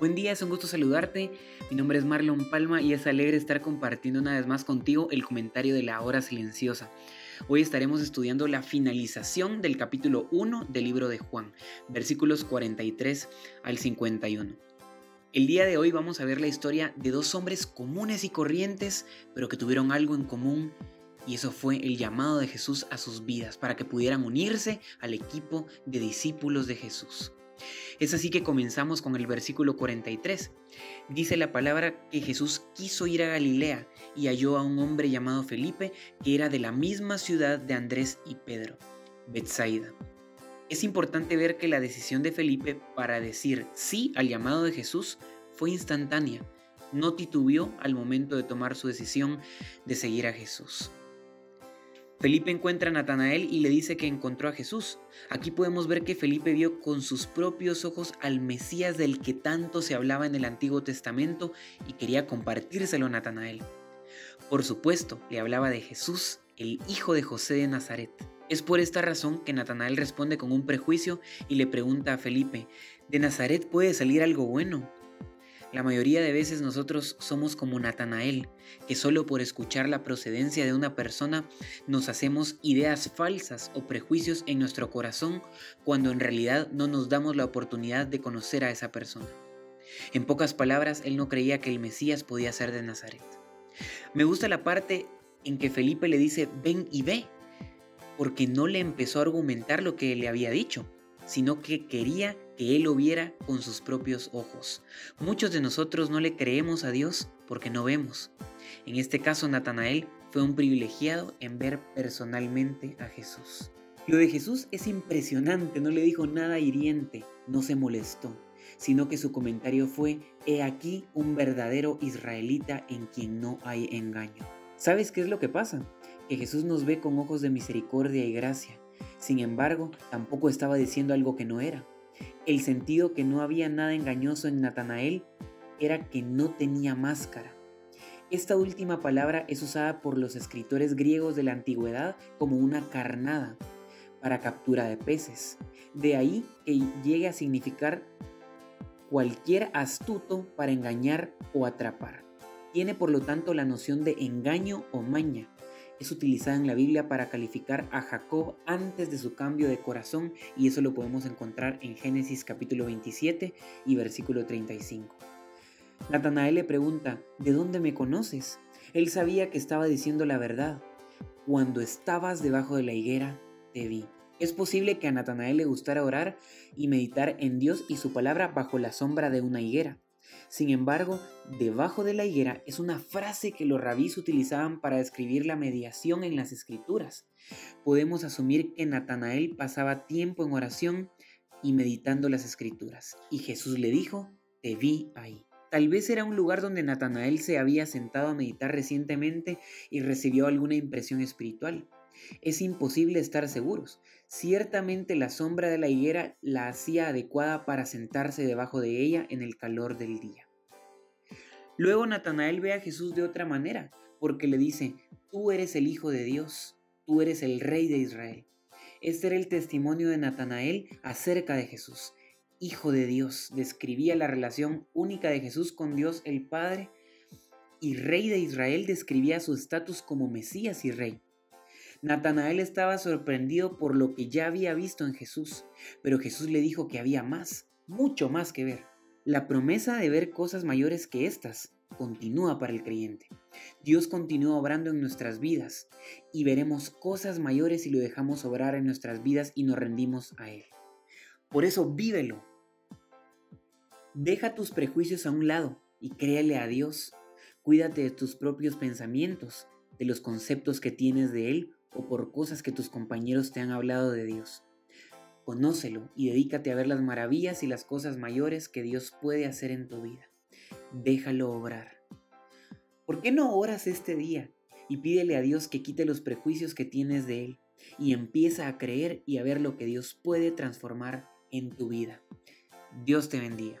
Buen día, es un gusto saludarte. Mi nombre es Marlon Palma y es alegre estar compartiendo una vez más contigo el comentario de la hora silenciosa. Hoy estaremos estudiando la finalización del capítulo 1 del libro de Juan, versículos 43 al 51. El día de hoy vamos a ver la historia de dos hombres comunes y corrientes, pero que tuvieron algo en común y eso fue el llamado de Jesús a sus vidas para que pudieran unirse al equipo de discípulos de Jesús. Es así que comenzamos con el versículo 43. Dice la palabra que Jesús quiso ir a Galilea y halló a un hombre llamado Felipe que era de la misma ciudad de Andrés y Pedro, Bethsaida. Es importante ver que la decisión de Felipe para decir sí al llamado de Jesús fue instantánea. No titubeó al momento de tomar su decisión de seguir a Jesús. Felipe encuentra a Natanael y le dice que encontró a Jesús. Aquí podemos ver que Felipe vio con sus propios ojos al Mesías del que tanto se hablaba en el Antiguo Testamento y quería compartírselo a Natanael. Por supuesto, le hablaba de Jesús, el hijo de José de Nazaret. Es por esta razón que Natanael responde con un prejuicio y le pregunta a Felipe, ¿de Nazaret puede salir algo bueno? La mayoría de veces nosotros somos como Natanael, que solo por escuchar la procedencia de una persona nos hacemos ideas falsas o prejuicios en nuestro corazón cuando en realidad no nos damos la oportunidad de conocer a esa persona. En pocas palabras, él no creía que el Mesías podía ser de Nazaret. Me gusta la parte en que Felipe le dice, ven y ve, porque no le empezó a argumentar lo que le había dicho, sino que quería que él lo viera con sus propios ojos. Muchos de nosotros no le creemos a Dios porque no vemos. En este caso, Natanael fue un privilegiado en ver personalmente a Jesús. Lo de Jesús es impresionante, no le dijo nada hiriente, no se molestó, sino que su comentario fue, he aquí un verdadero israelita en quien no hay engaño. ¿Sabes qué es lo que pasa? Que Jesús nos ve con ojos de misericordia y gracia. Sin embargo, tampoco estaba diciendo algo que no era. El sentido que no había nada engañoso en Natanael era que no tenía máscara. Esta última palabra es usada por los escritores griegos de la antigüedad como una carnada para captura de peces. De ahí que llegue a significar cualquier astuto para engañar o atrapar. Tiene por lo tanto la noción de engaño o maña, es utilizada en la Biblia para calificar a Jacob antes de su cambio de corazón y eso lo podemos encontrar en Génesis capítulo 27 y versículo 35. Natanael le pregunta, ¿de dónde me conoces? Él sabía que estaba diciendo la verdad. Cuando estabas debajo de la higuera, te vi. Es posible que a Natanael le gustara orar y meditar en Dios y su palabra bajo la sombra de una higuera. Sin embargo, debajo de la higuera es una frase que los rabís utilizaban para describir la mediación en las escrituras. Podemos asumir que Natanael pasaba tiempo en oración y meditando las escrituras. Y Jesús le dijo, te vi ahí. Tal vez era un lugar donde Natanael se había sentado a meditar recientemente y recibió alguna impresión espiritual. Es imposible estar seguros. Ciertamente la sombra de la higuera la hacía adecuada para sentarse debajo de ella en el calor del día. Luego Natanael ve a Jesús de otra manera, porque le dice, tú eres el Hijo de Dios, tú eres el Rey de Israel. Este era el testimonio de Natanael acerca de Jesús. Hijo de Dios, describía la relación única de Jesús con Dios el Padre, y Rey de Israel describía su estatus como Mesías y Rey. Natanael estaba sorprendido por lo que ya había visto en Jesús, pero Jesús le dijo que había más, mucho más que ver. La promesa de ver cosas mayores que estas continúa para el creyente. Dios continúa obrando en nuestras vidas y veremos cosas mayores si lo dejamos obrar en nuestras vidas y nos rendimos a Él. Por eso vívelo. Deja tus prejuicios a un lado y créale a Dios. Cuídate de tus propios pensamientos, de los conceptos que tienes de Él o por cosas que tus compañeros te han hablado de Dios. Conócelo y dedícate a ver las maravillas y las cosas mayores que Dios puede hacer en tu vida. Déjalo obrar. ¿Por qué no oras este día y pídele a Dios que quite los prejuicios que tienes de Él y empieza a creer y a ver lo que Dios puede transformar en tu vida? Dios te bendiga.